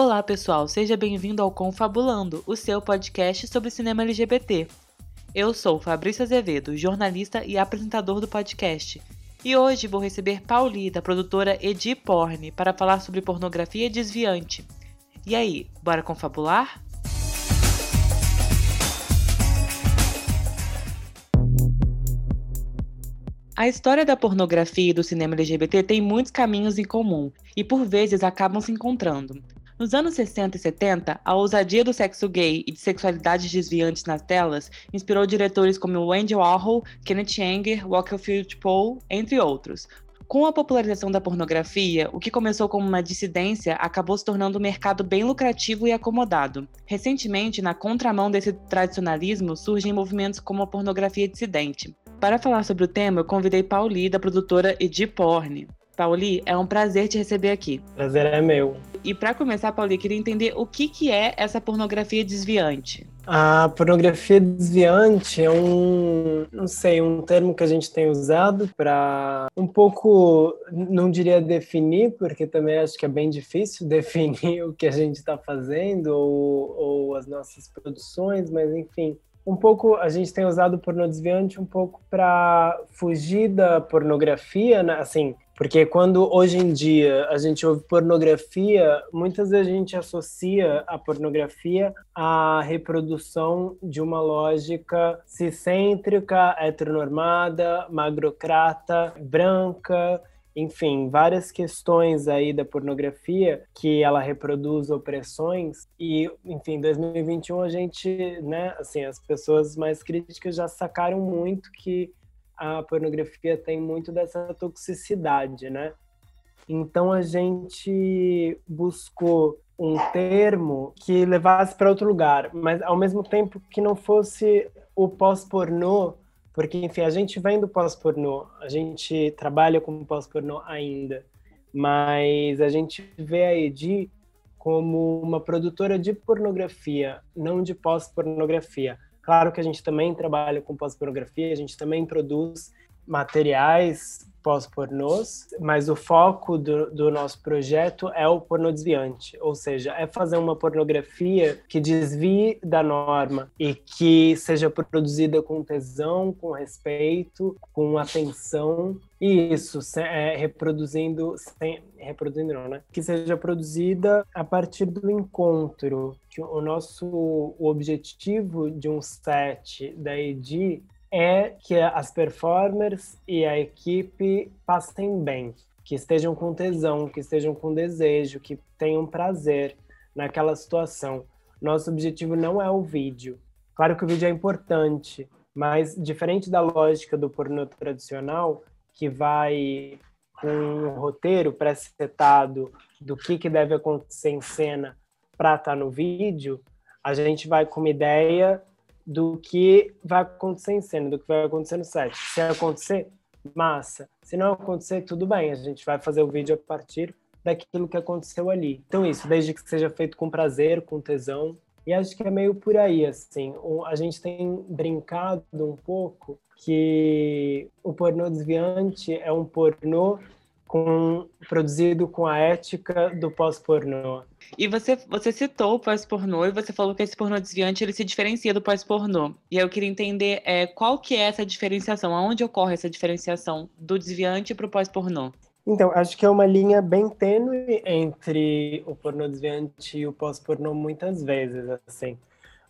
Olá, pessoal, seja bem-vindo ao Confabulando, o seu podcast sobre cinema LGBT. Eu sou Fabrício Azevedo, jornalista e apresentador do podcast. E hoje vou receber Pauli, da produtora Edi Porn, para falar sobre pornografia desviante. E aí, bora confabular? A história da pornografia e do cinema LGBT tem muitos caminhos em comum e por vezes acabam se encontrando. Nos anos 60 e 70, a ousadia do sexo gay e de sexualidades desviantes nas telas inspirou diretores como Andy Warhol, Kenneth Anger, Field Poe, entre outros. Com a popularização da pornografia, o que começou como uma dissidência acabou se tornando um mercado bem lucrativo e acomodado. Recentemente, na contramão desse tradicionalismo, surgem movimentos como a pornografia dissidente. Para falar sobre o tema, eu convidei Pauli, da produtora Edi Porn. Pauli, é um prazer te receber aqui. Prazer é meu. E para começar, Pauli, queria entender o que, que é essa pornografia desviante. A pornografia desviante é um, não sei, um termo que a gente tem usado para um pouco, não diria definir, porque também acho que é bem difícil definir o que a gente está fazendo ou, ou as nossas produções, mas enfim, um pouco a gente tem usado porno desviante um pouco para fugir da pornografia, né? assim, porque quando hoje em dia a gente ouve pornografia, muitas vezes a gente associa a pornografia à reprodução de uma lógica ciscêntrica, heteronormada, magrocrata, branca, enfim, várias questões aí da pornografia que ela reproduz opressões. E, enfim, em 2021 a gente, né, assim, as pessoas mais críticas já sacaram muito que a pornografia tem muito dessa toxicidade, né? Então a gente buscou um termo que levasse para outro lugar, mas ao mesmo tempo que não fosse o pós-pornô porque, enfim, a gente vem do pós-pornô, a gente trabalha com pós-pornô ainda, mas a gente vê a Edi como uma produtora de pornografia, não de pós-pornografia. Claro que a gente também trabalha com pós-pornografia, a gente também produz materiais pós-pornôs, mas o foco do, do, nosso projeto é o pornô desviante, ou seja, é fazer uma pornografia que desvie da norma e que seja produzida com tesão, com respeito, com atenção e isso, é, reproduzindo, sem, reproduzindo não, né? Que seja produzida a partir do encontro. Que o nosso o objetivo de um set da EDI é que as performers e a equipe passem bem, que estejam com tesão, que estejam com desejo, que tenham prazer naquela situação. Nosso objetivo não é o vídeo. Claro que o vídeo é importante, mas diferente da lógica do pornô tradicional, que vai com um roteiro pré-setado do que, que deve acontecer em cena para estar tá no vídeo, a gente vai com uma ideia do que vai acontecer em cena, do que vai acontecer no set. Se acontecer, massa. Se não acontecer, tudo bem, a gente vai fazer o vídeo a partir daquilo que aconteceu ali. Então isso, desde que seja feito com prazer, com tesão, e acho que é meio por aí, assim. A gente tem brincado um pouco que o pornô desviante é um pornô com, produzido com a ética do pós-pornô. E você, você citou o pós-pornô e você falou que esse pornô desviante ele se diferencia do pós-pornô. E aí eu queria entender é, qual que é essa diferenciação, aonde ocorre essa diferenciação do desviante para o pós-pornô? Então, acho que é uma linha bem tênue entre o pornô desviante e o pós-pornô muitas vezes, assim.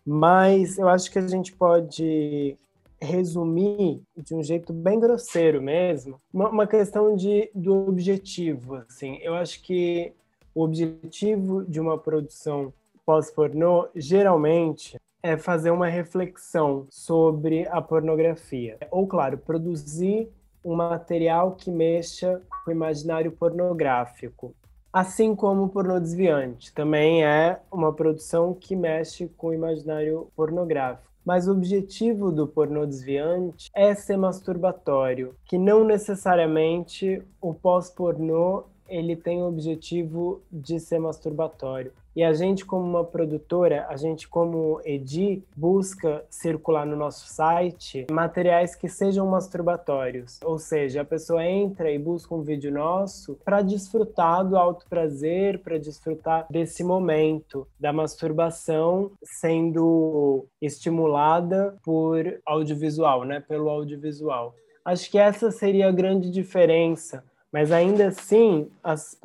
Mas eu acho que a gente pode resumir de um jeito bem grosseiro mesmo, uma, uma questão de, do objetivo. Assim. Eu acho que o objetivo de uma produção pós-pornô, geralmente, é fazer uma reflexão sobre a pornografia. Ou, claro, produzir um material que mexa com o imaginário pornográfico. Assim como o pornô desviante, também é uma produção que mexe com o imaginário pornográfico mas o objetivo do pornô desviante é ser masturbatório, que não necessariamente o pós-pornô ele tem o objetivo de ser masturbatório. E a gente, como uma produtora, a gente, como Edi, busca circular no nosso site materiais que sejam masturbatórios. Ou seja, a pessoa entra e busca um vídeo nosso para desfrutar do alto prazer, para desfrutar desse momento da masturbação sendo estimulada por audiovisual, né? Pelo audiovisual. Acho que essa seria a grande diferença. Mas ainda assim, as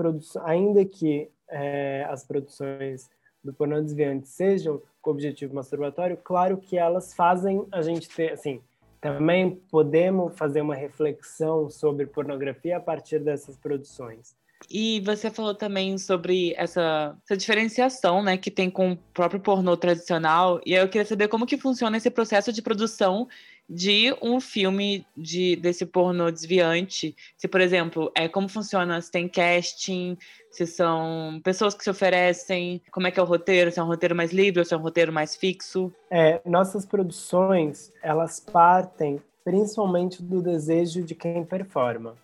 ainda que é, as produções do pornô desviante sejam com objetivo masturbatório, claro que elas fazem a gente ter, assim, também podemos fazer uma reflexão sobre pornografia a partir dessas produções. E você falou também sobre essa, essa, diferenciação, né, que tem com o próprio pornô tradicional. E eu queria saber como que funciona esse processo de produção de um filme de, desse pornô desviante. Se, por exemplo, é como funciona, se tem casting, se são pessoas que se oferecem, como é que é o roteiro, se é um roteiro mais livre ou se é um roteiro mais fixo. É, nossas produções, elas partem principalmente do desejo de quem performa.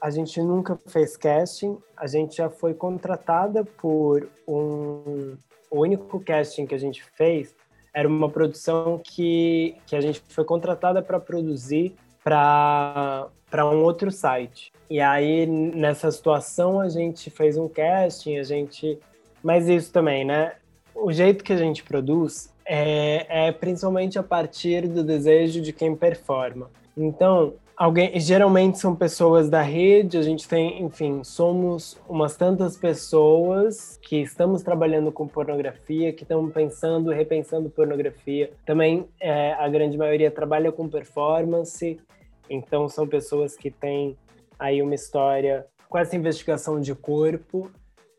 A gente nunca fez casting, a gente já foi contratada por um. O único casting que a gente fez era uma produção que, que a gente foi contratada para produzir para um outro site. E aí, nessa situação, a gente fez um casting, a gente. Mas isso também, né? O jeito que a gente produz é, é principalmente a partir do desejo de quem performa. Então, alguém geralmente são pessoas da rede a gente tem enfim somos umas tantas pessoas que estamos trabalhando com pornografia que estamos pensando repensando pornografia. Também é, a grande maioria trabalha com performance então são pessoas que têm aí uma história com essa investigação de corpo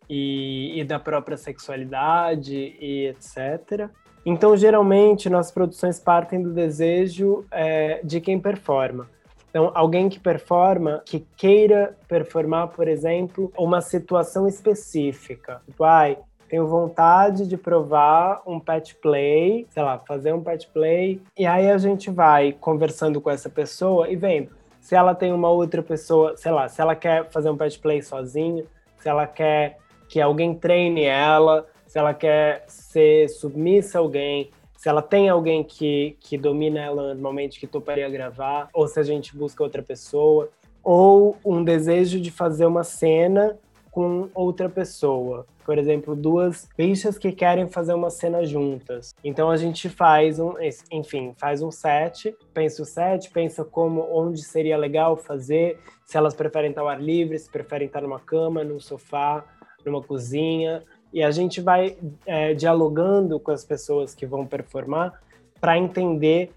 e, e da própria sexualidade e etc então geralmente nossas produções partem do desejo é, de quem performa então, alguém que performa, que queira performar, por exemplo, uma situação específica. Tipo, ai, tenho vontade de provar um pet play, sei lá, fazer um pet play. E aí a gente vai conversando com essa pessoa e vendo se ela tem uma outra pessoa, sei lá, se ela quer fazer um pet play sozinha, se ela quer que alguém treine ela, se ela quer ser submissa a alguém, se ela tem alguém que, que domina ela normalmente, que toparia gravar, ou se a gente busca outra pessoa, ou um desejo de fazer uma cena com outra pessoa. Por exemplo, duas bichas que querem fazer uma cena juntas. Então a gente faz um, enfim, faz um set, pensa o set, pensa como, onde seria legal fazer, se elas preferem estar ao ar livre, se preferem estar numa cama, num sofá, numa cozinha, e a gente vai é, dialogando com as pessoas que vão performar para entender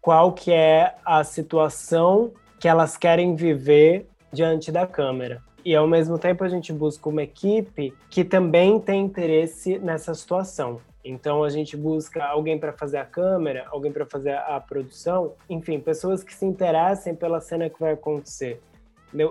qual que é a situação que elas querem viver diante da câmera. E ao mesmo tempo a gente busca uma equipe que também tem interesse nessa situação. Então a gente busca alguém para fazer a câmera, alguém para fazer a produção, enfim, pessoas que se interessem pela cena que vai acontecer.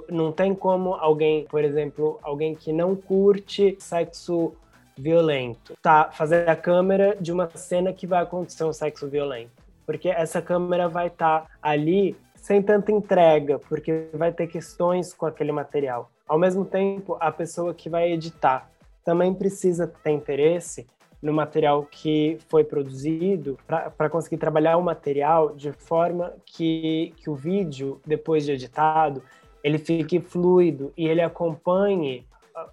Não tem como alguém, por exemplo, alguém que não curte sexo violento, tá fazer a câmera de uma cena que vai acontecer um sexo violento. Porque essa câmera vai estar tá ali sem tanta entrega, porque vai ter questões com aquele material. Ao mesmo tempo, a pessoa que vai editar também precisa ter interesse no material que foi produzido para conseguir trabalhar o material de forma que, que o vídeo, depois de editado, ele fique fluido e ele acompanhe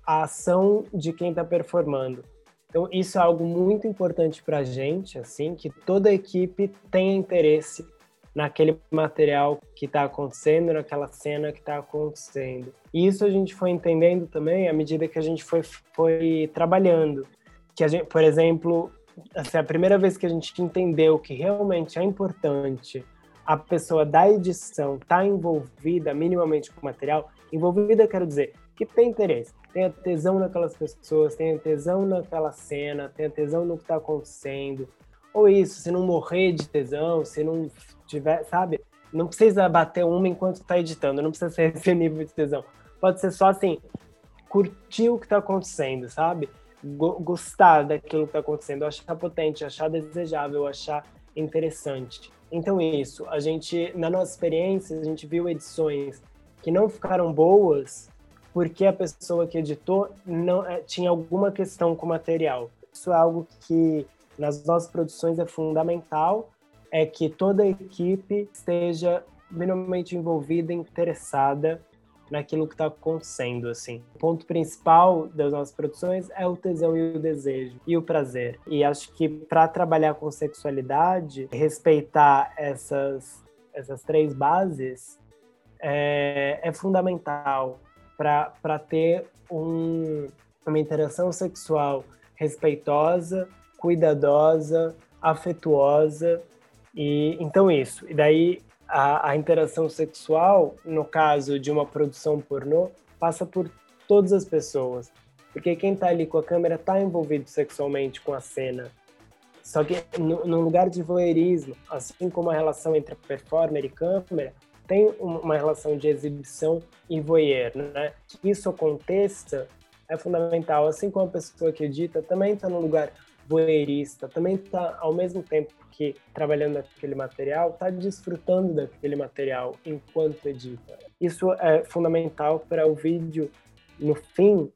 a ação de quem está performando. Então, isso é algo muito importante para a gente, assim, que toda a equipe tenha interesse naquele material que está acontecendo, naquela cena que está acontecendo. E isso a gente foi entendendo também à medida que a gente foi, foi trabalhando. Que a gente, por exemplo, assim, a primeira vez que a gente entendeu que realmente é importante a pessoa da edição estar tá envolvida minimamente com o material, envolvida quero dizer que tem interesse, tenha tesão naquelas pessoas, tenha tesão naquela cena, tenha tesão no que está acontecendo. Ou isso, se não morrer de tesão, se não tiver, sabe? Não precisa bater uma enquanto está editando, não precisa ser esse nível de tesão. Pode ser só assim, curtir o que está acontecendo, sabe? Gostar daquilo que está acontecendo, achar potente, achar desejável, achar interessante. Então, isso, a gente, na nossa experiência, a gente viu edições que não ficaram boas porque a pessoa que editou não é, tinha alguma questão com o material. Isso é algo que nas nossas produções é fundamental, é que toda a equipe esteja minimamente envolvida, interessada naquilo que está acontecendo, assim. O ponto principal das nossas produções é o tesão e o desejo e o prazer. E acho que para trabalhar com sexualidade, respeitar essas essas três bases é, é fundamental para ter um, uma interação sexual respeitosa, cuidadosa, afetuosa e então isso. E daí a, a, interação sexual, no caso de uma produção pornô, passa por todas as pessoas. Porque quem está ali com a câmera está envolvido sexualmente com a cena. Só que no, no, lugar de voyeurismo, assim como a relação entre performer e câmera, tem uma relação de exibição e voyeur, né? Que isso aconteça é fundamental. Assim como a pessoa que edita também está no lugar voyeurista, também está ao mesmo tempo que trabalhando naquele material, está desfrutando daquele material enquanto edita. Isso é fundamental para o vídeo, no fim,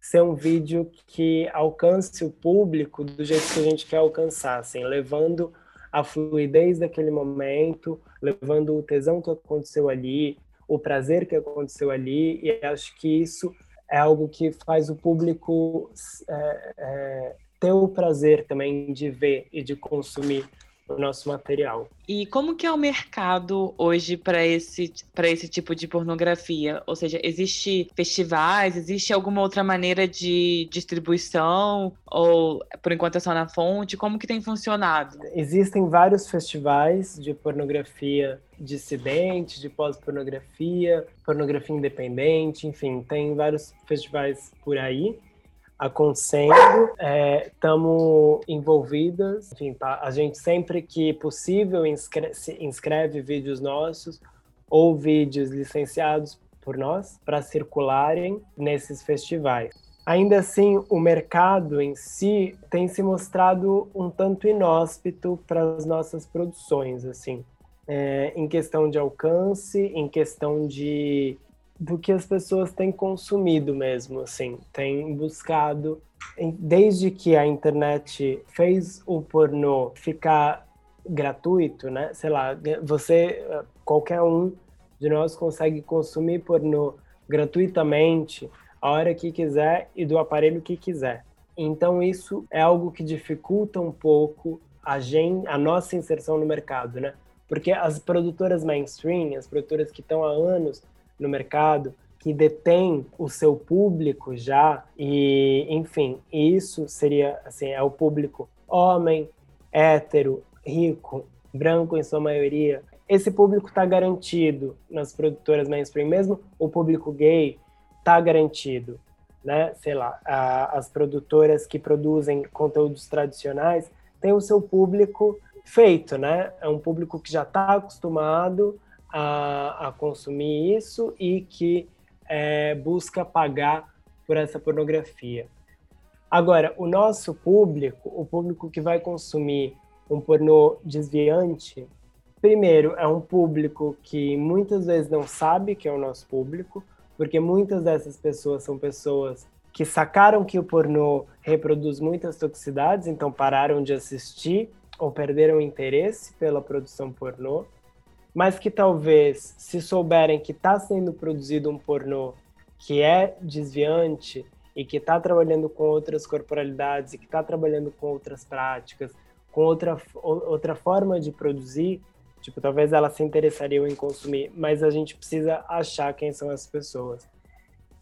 ser um vídeo que alcance o público do jeito que a gente quer alcançar, assim, levando a fluidez daquele momento, levando o tesão que aconteceu ali, o prazer que aconteceu ali, e acho que isso é algo que faz o público é, é, ter o prazer também de ver e de consumir o nosso material. E como que é o mercado hoje para esse, esse tipo de pornografia? Ou seja, existe festivais, existe alguma outra maneira de distribuição? Ou por enquanto é só na fonte? Como que tem funcionado? Existem vários festivais de pornografia dissidente, de pós-pornografia, pornografia independente, enfim, tem vários festivais por aí acontecendo, estamos é, envolvidas, enfim, tá, a gente sempre que possível inscreve, inscreve vídeos nossos ou vídeos licenciados por nós para circularem nesses festivais. Ainda assim, o mercado em si tem se mostrado um tanto inóspito para as nossas produções, assim, é, em questão de alcance, em questão de do que as pessoas têm consumido mesmo, assim, têm buscado desde que a internet fez o pornô ficar gratuito, né? Sei lá, você qualquer um de nós consegue consumir pornô gratuitamente a hora que quiser e do aparelho que quiser. Então isso é algo que dificulta um pouco a gente, a nossa inserção no mercado, né? Porque as produtoras mainstream, as produtoras que estão há anos no mercado, que detém o seu público já e, enfim, isso seria assim, é o público homem, hétero, rico, branco em sua maioria. Esse público está garantido nas produtoras mainstream, mesmo o público gay está garantido, né? Sei lá, a, as produtoras que produzem conteúdos tradicionais têm o seu público feito, né? É um público que já está acostumado a, a consumir isso e que é, busca pagar por essa pornografia. Agora, o nosso público, o público que vai consumir um pornô desviante, primeiro, é um público que muitas vezes não sabe que é o nosso público, porque muitas dessas pessoas são pessoas que sacaram que o pornô reproduz muitas toxicidades, então pararam de assistir ou perderam interesse pela produção pornô mas que talvez, se souberem que está sendo produzido um pornô que é desviante e que está trabalhando com outras corporalidades e que está trabalhando com outras práticas, com outra, outra forma de produzir, tipo, talvez elas se interessariam em consumir, mas a gente precisa achar quem são as pessoas.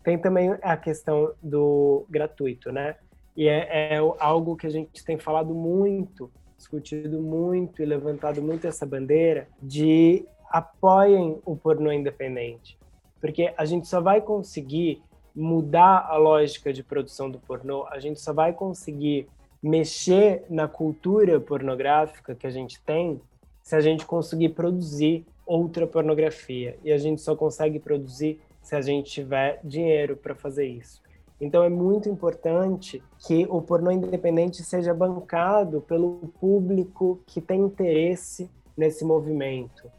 Tem também a questão do gratuito, né? E é, é algo que a gente tem falado muito discutido muito e levantado muito essa bandeira de apoiem o pornô independente. Porque a gente só vai conseguir mudar a lógica de produção do pornô, a gente só vai conseguir mexer na cultura pornográfica que a gente tem se a gente conseguir produzir outra pornografia. E a gente só consegue produzir se a gente tiver dinheiro para fazer isso. Então é muito importante que o pornô independente seja bancado pelo público que tem interesse nesse movimento.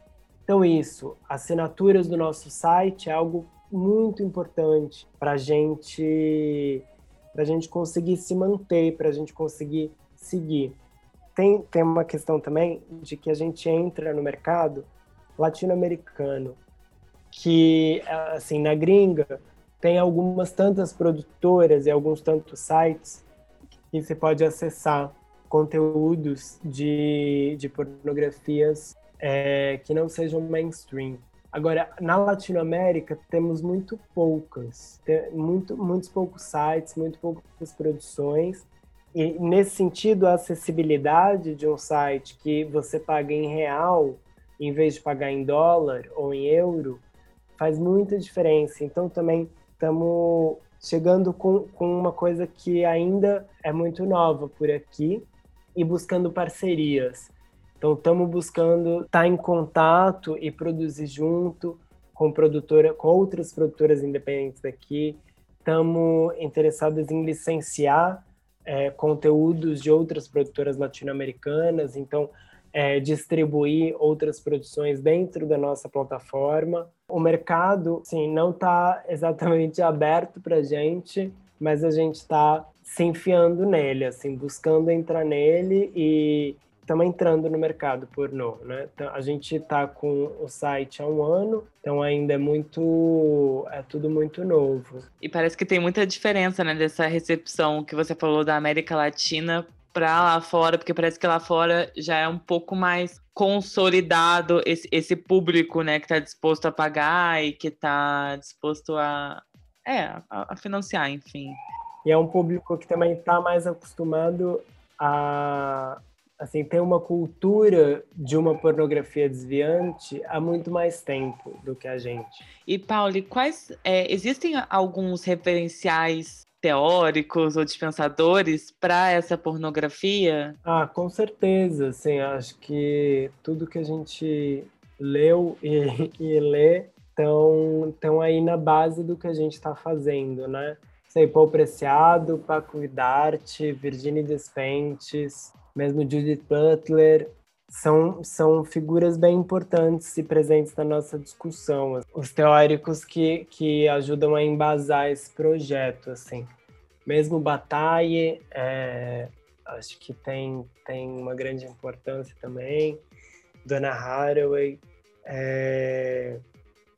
Então isso, assinaturas do nosso site é algo muito importante para gente, a gente conseguir se manter, para a gente conseguir seguir. Tem, tem uma questão também de que a gente entra no mercado latino-americano, que, assim, na gringa, tem algumas tantas produtoras e alguns tantos sites que você pode acessar conteúdos de, de pornografias é, que não sejam mainstream. Agora, na Latinoamérica, temos muito poucas, muito, muitos poucos sites, muito poucas produções. E, nesse sentido, a acessibilidade de um site que você paga em real, em vez de pagar em dólar ou em euro, faz muita diferença. Então, também estamos chegando com, com uma coisa que ainda é muito nova por aqui e buscando parcerias. Então, estamos buscando estar tá em contato e produzir junto com produtora, com outras produtoras independentes daqui. Estamos interessados em licenciar é, conteúdos de outras produtoras latino-americanas. Então, é, distribuir outras produções dentro da nossa plataforma. O mercado, sim, não está exatamente aberto para gente, mas a gente está se enfiando nele, assim, buscando entrar nele e estamos entrando no mercado pornô, né? Então, a gente está com o site há um ano, então ainda é muito, é tudo muito novo. E parece que tem muita diferença, né, dessa recepção que você falou da América Latina para lá fora, porque parece que lá fora já é um pouco mais consolidado esse, esse público, né, que está disposto a pagar e que está disposto a, é, a, a, financiar, enfim. E é um público que também está mais acostumado a assim ter uma cultura de uma pornografia desviante há muito mais tempo do que a gente. E Pauli, quais é, existem alguns referenciais teóricos ou dispensadores para essa pornografia? Ah, com certeza, sim. Acho que tudo que a gente leu e, e lê estão tão aí na base do que a gente está fazendo, né? Sei, Paul Preciado, Paco Vidarte, Virginie Despentes, mesmo Judith Butler, são, são figuras bem importantes e presentes na nossa discussão. Os teóricos que, que ajudam a embasar esse projeto, assim. Mesmo Bataille, é, acho que tem, tem uma grande importância também. Dona Haraway, é,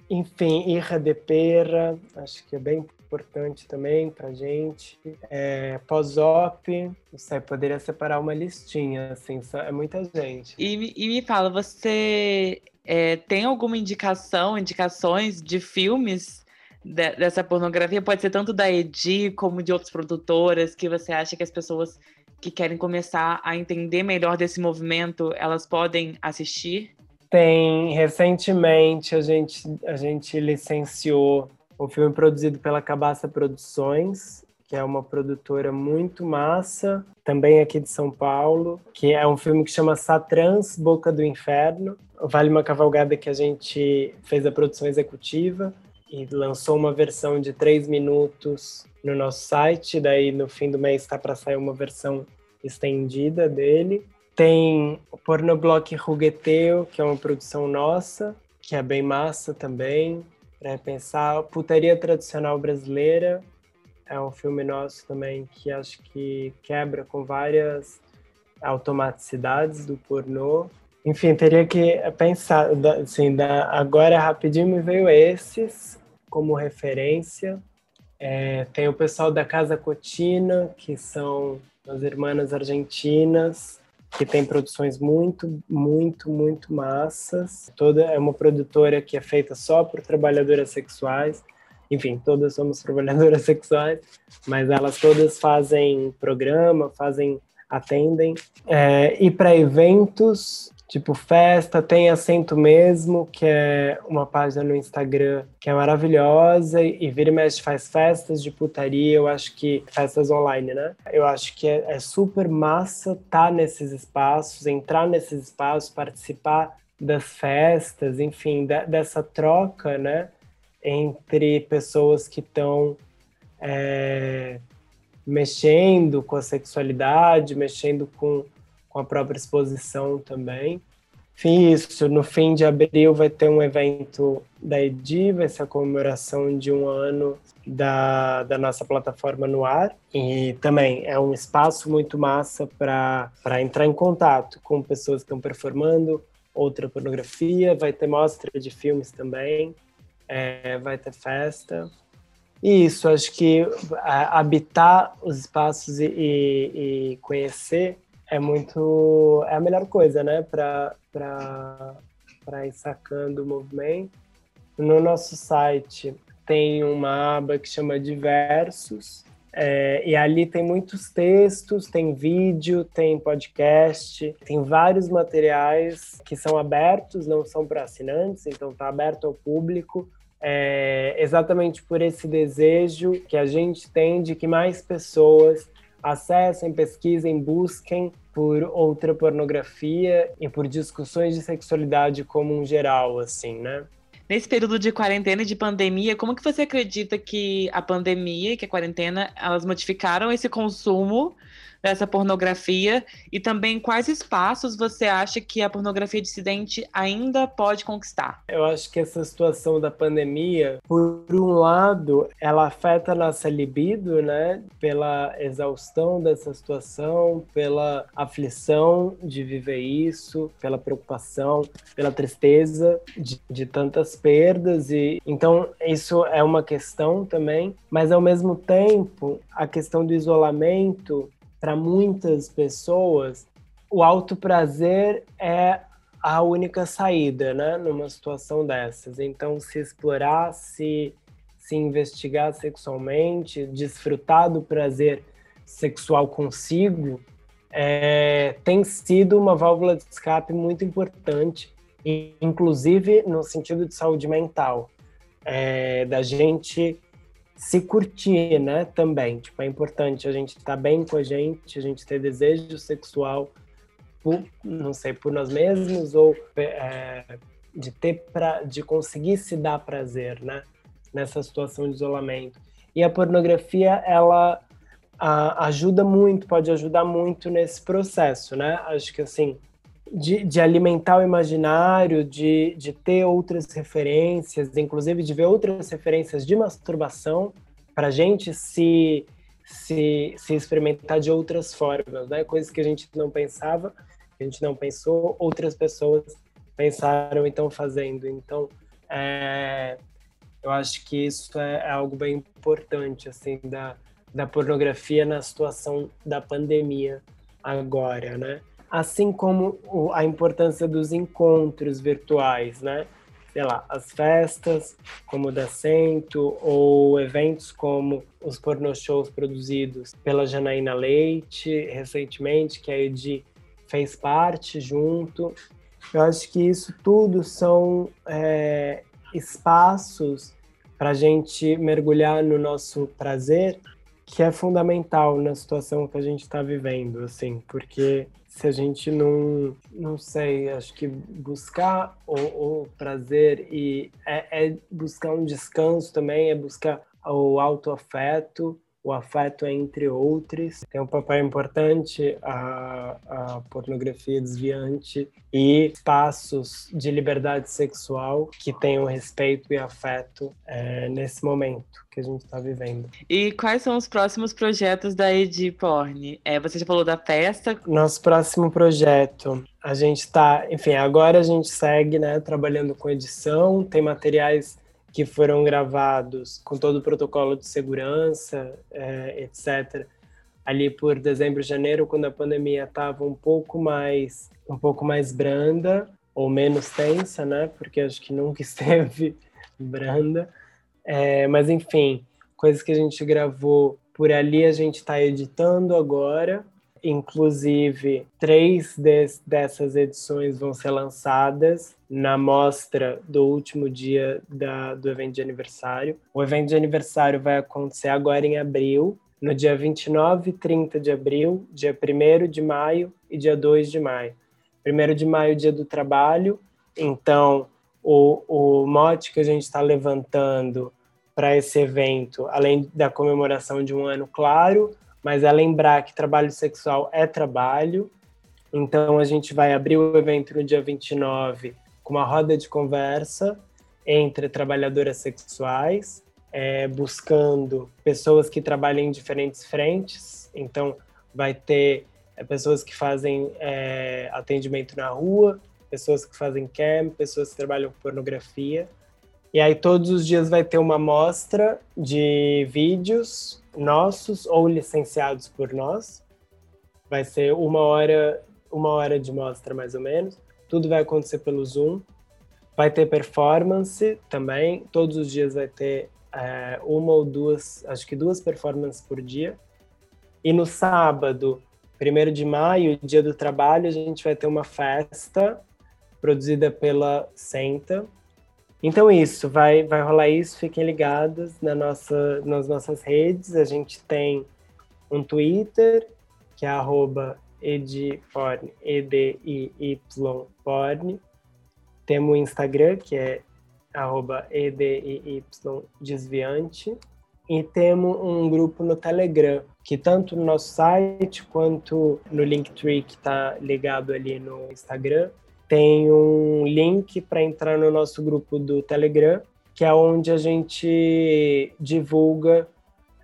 enfim, Irra de Pera, acho que é bem importante também para gente. É, Pós-op, não sei, poderia separar uma listinha, assim, é muita gente. E, e me fala, você é, tem alguma indicação, indicações de filmes de, dessa pornografia? Pode ser tanto da Edi como de outras produtoras que você acha que as pessoas que querem começar a entender melhor desse movimento, elas podem assistir? Tem, recentemente a gente, a gente licenciou o filme produzido pela Cabaça Produções, que é uma produtora muito massa, também aqui de São Paulo, que é um filme que chama Satrans, Boca do Inferno. Vale uma cavalgada que a gente fez a produção executiva e lançou uma versão de três minutos no nosso site. Daí, no fim do mês, está para sair uma versão estendida dele. Tem o Pornoblock Rugueteu, que é uma produção nossa, que é bem massa também para pensar. Putaria Tradicional Brasileira é um filme nosso também que acho que quebra com várias automaticidades do pornô. Enfim, teria que pensar, assim, agora rapidinho me veio esses como referência. É, tem o pessoal da Casa Cotina, que são as irmãs argentinas, que tem produções muito, muito, muito massas. Toda é uma produtora que é feita só por trabalhadoras sexuais. Enfim, todas somos trabalhadoras sexuais, mas elas todas fazem programa, fazem, atendem. É, e para eventos, Tipo, festa, tem assento mesmo, que é uma página no Instagram que é maravilhosa e vira e mexe faz festas de putaria, eu acho que festas online, né? Eu acho que é, é super massa estar tá nesses espaços, entrar nesses espaços, participar das festas, enfim, de, dessa troca, né? Entre pessoas que estão é, mexendo com a sexualidade, mexendo com com a própria exposição também. Enfim, isso. No fim de abril vai ter um evento da EDI, vai ser a comemoração de um ano da, da nossa plataforma no ar. E também é um espaço muito massa para entrar em contato com pessoas que estão performando outra pornografia. Vai ter mostra de filmes também, é, vai ter festa. E isso, acho que habitar os espaços e, e, e conhecer é muito é a melhor coisa, né, para ir sacando o movimento. No nosso site tem uma aba que chama Diversos, é, e ali tem muitos textos, tem vídeo, tem podcast, tem vários materiais que são abertos, não são para assinantes, então está aberto ao público. É, exatamente por esse desejo que a gente tem de que mais pessoas acessem, pesquisem, busquem por outra pornografia e por discussões de sexualidade como um geral, assim, né? Nesse período de quarentena e de pandemia, como que você acredita que a pandemia, que a quarentena, elas modificaram esse consumo dessa pornografia e também quais espaços você acha que a pornografia dissidente ainda pode conquistar? Eu acho que essa situação da pandemia, por um lado, ela afeta a nossa libido, né? Pela exaustão dessa situação, pela aflição de viver isso, pela preocupação, pela tristeza de, de tantas perdas e então isso é uma questão também, mas ao mesmo tempo a questão do isolamento para muitas pessoas, o alto prazer é a única saída, né, numa situação dessas. Então, se explorar, se, se investigar sexualmente, desfrutar do prazer sexual consigo, é, tem sido uma válvula de escape muito importante, inclusive no sentido de saúde mental, é, da gente se curtir, né, também. Tipo, é importante a gente estar tá bem com a gente, a gente ter desejo sexual por, não sei, por nós mesmos ou é, de ter pra, de conseguir se dar prazer, né, nessa situação de isolamento. E a pornografia, ela a, ajuda muito, pode ajudar muito nesse processo, né? Acho que assim, de, de, alimentar o imaginário, de, de ter outras referências, inclusive de ver outras referências de masturbação, para a gente se, se, se experimentar de outras formas, né? Coisas que a gente não pensava, a gente não pensou, outras pessoas pensaram e estão fazendo. Então, é, eu acho que isso é, é algo bem importante, assim, da, da pornografia na situação da pandemia agora, né? Assim como a importância dos encontros virtuais, né? Sei lá, as festas, como o da Cento, ou eventos como os porno shows produzidos pela Janaína Leite recentemente, que a Edi fez parte junto. Eu acho que isso tudo são é, espaços para a gente mergulhar no nosso prazer, que é fundamental na situação que a gente está vivendo, assim, porque se a gente não, não sei, acho que buscar o, o prazer e é, é, buscar um descanso também, é buscar o autoafeto, o afeto é entre outros. Tem um papel importante a, a pornografia desviante e espaços de liberdade sexual que tenham respeito e afeto é, nesse momento que a gente está vivendo. E quais são os próximos projetos da Edi Porn? É, você já falou da festa. Nosso próximo projeto, a gente está, enfim, agora a gente segue, né, trabalhando com edição, tem materiais que foram gravados com todo o protocolo de segurança, é, etc. Ali por dezembro, janeiro, quando a pandemia estava um pouco mais um pouco mais branda ou menos tensa, né? Porque acho que nunca esteve branda. É, mas enfim, coisas que a gente gravou por ali a gente está editando agora. Inclusive, três des, dessas edições vão ser lançadas na mostra do último dia da, do evento de aniversário. O evento de aniversário vai acontecer agora em abril, no dia 29 e 30 de abril, dia 1 de maio e dia 2 de maio. 1 de maio, dia do trabalho, então o, o mote que a gente está levantando para esse evento, além da comemoração de um ano claro, mas é lembrar que trabalho sexual é trabalho Então a gente vai abrir o evento no dia 29 com uma roda de conversa entre trabalhadoras sexuais, é, buscando pessoas que trabalham em diferentes frentes. Então vai ter é, pessoas que fazem é, atendimento na rua, pessoas que fazem cam, pessoas que trabalham com pornografia. E aí todos os dias vai ter uma mostra de vídeos nossos ou licenciados por nós. Vai ser uma hora uma hora de mostra mais ou menos. Tudo vai acontecer pelo Zoom. Vai ter performance também. Todos os dias vai ter é, uma ou duas, acho que duas performances por dia. E no sábado, primeiro de maio, dia do trabalho, a gente vai ter uma festa produzida pela Senta. Então isso, vai, vai rolar isso, fiquem ligados na nossa, nas nossas redes. A gente tem um Twitter, que é arroba ediporn, E-D-I-Y-porn. Temos o Instagram, que é arroba E-D-I-Y desviante. E temos um grupo no Telegram, que tanto no nosso site quanto no Linktree, que está ligado ali no Instagram, tem um link para entrar no nosso grupo do Telegram, que é onde a gente divulga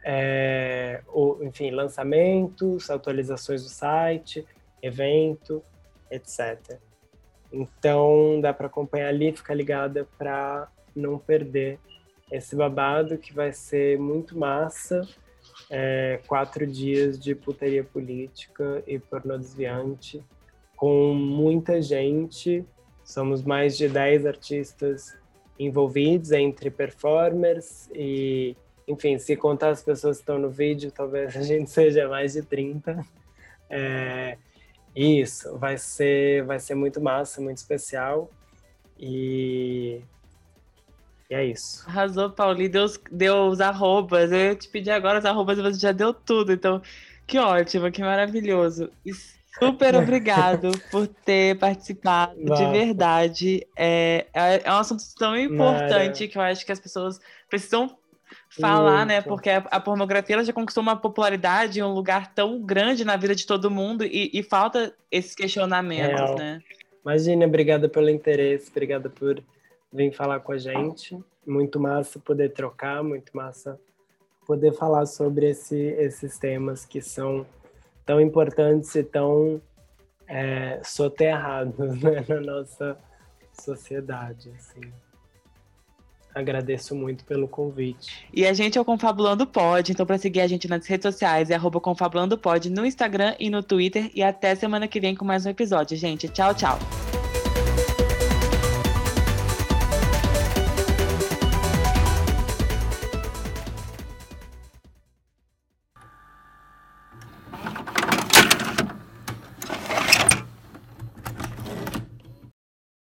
é, o, enfim, lançamentos, atualizações do site, evento, etc. Então dá para acompanhar ali, ficar ligada para não perder esse babado que vai ser muito massa. É, quatro dias de putaria política e pornô desviante, com muita gente. Somos mais de 10 artistas envolvidos entre performers e enfim, se contar as pessoas que estão no vídeo, talvez a gente seja mais de 30. É, isso, vai ser, vai ser muito massa, muito especial. E, e é isso. Arrasou, Pauli, deu, deu os arrobas. Eu te pedir agora os arrobas e você já deu tudo. Então, que ótimo, que maravilhoso. E super obrigado por ter participado, de verdade. É, é, é um assunto tão importante que eu acho que as pessoas precisam falar, né? Porque a, a, pornografia ela já conquistou uma popularidade, um lugar tão grande na vida de todo mundo e, e falta esses questionamentos, Real. né? Imagina, obrigada pelo interesse, obrigada por vir falar com a gente. Muito massa poder trocar, muito massa poder falar sobre esse, esses temas que são tão importantes e tão é, soterrados né, na nossa sociedade. Assim. Agradeço muito pelo convite. E a gente é o Confabulando Pod, então para seguir a gente nas redes sociais é Confabulando no Instagram e no Twitter. E até semana que vem com mais um episódio, gente. Tchau, tchau.